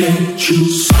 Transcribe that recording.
Can't you stop?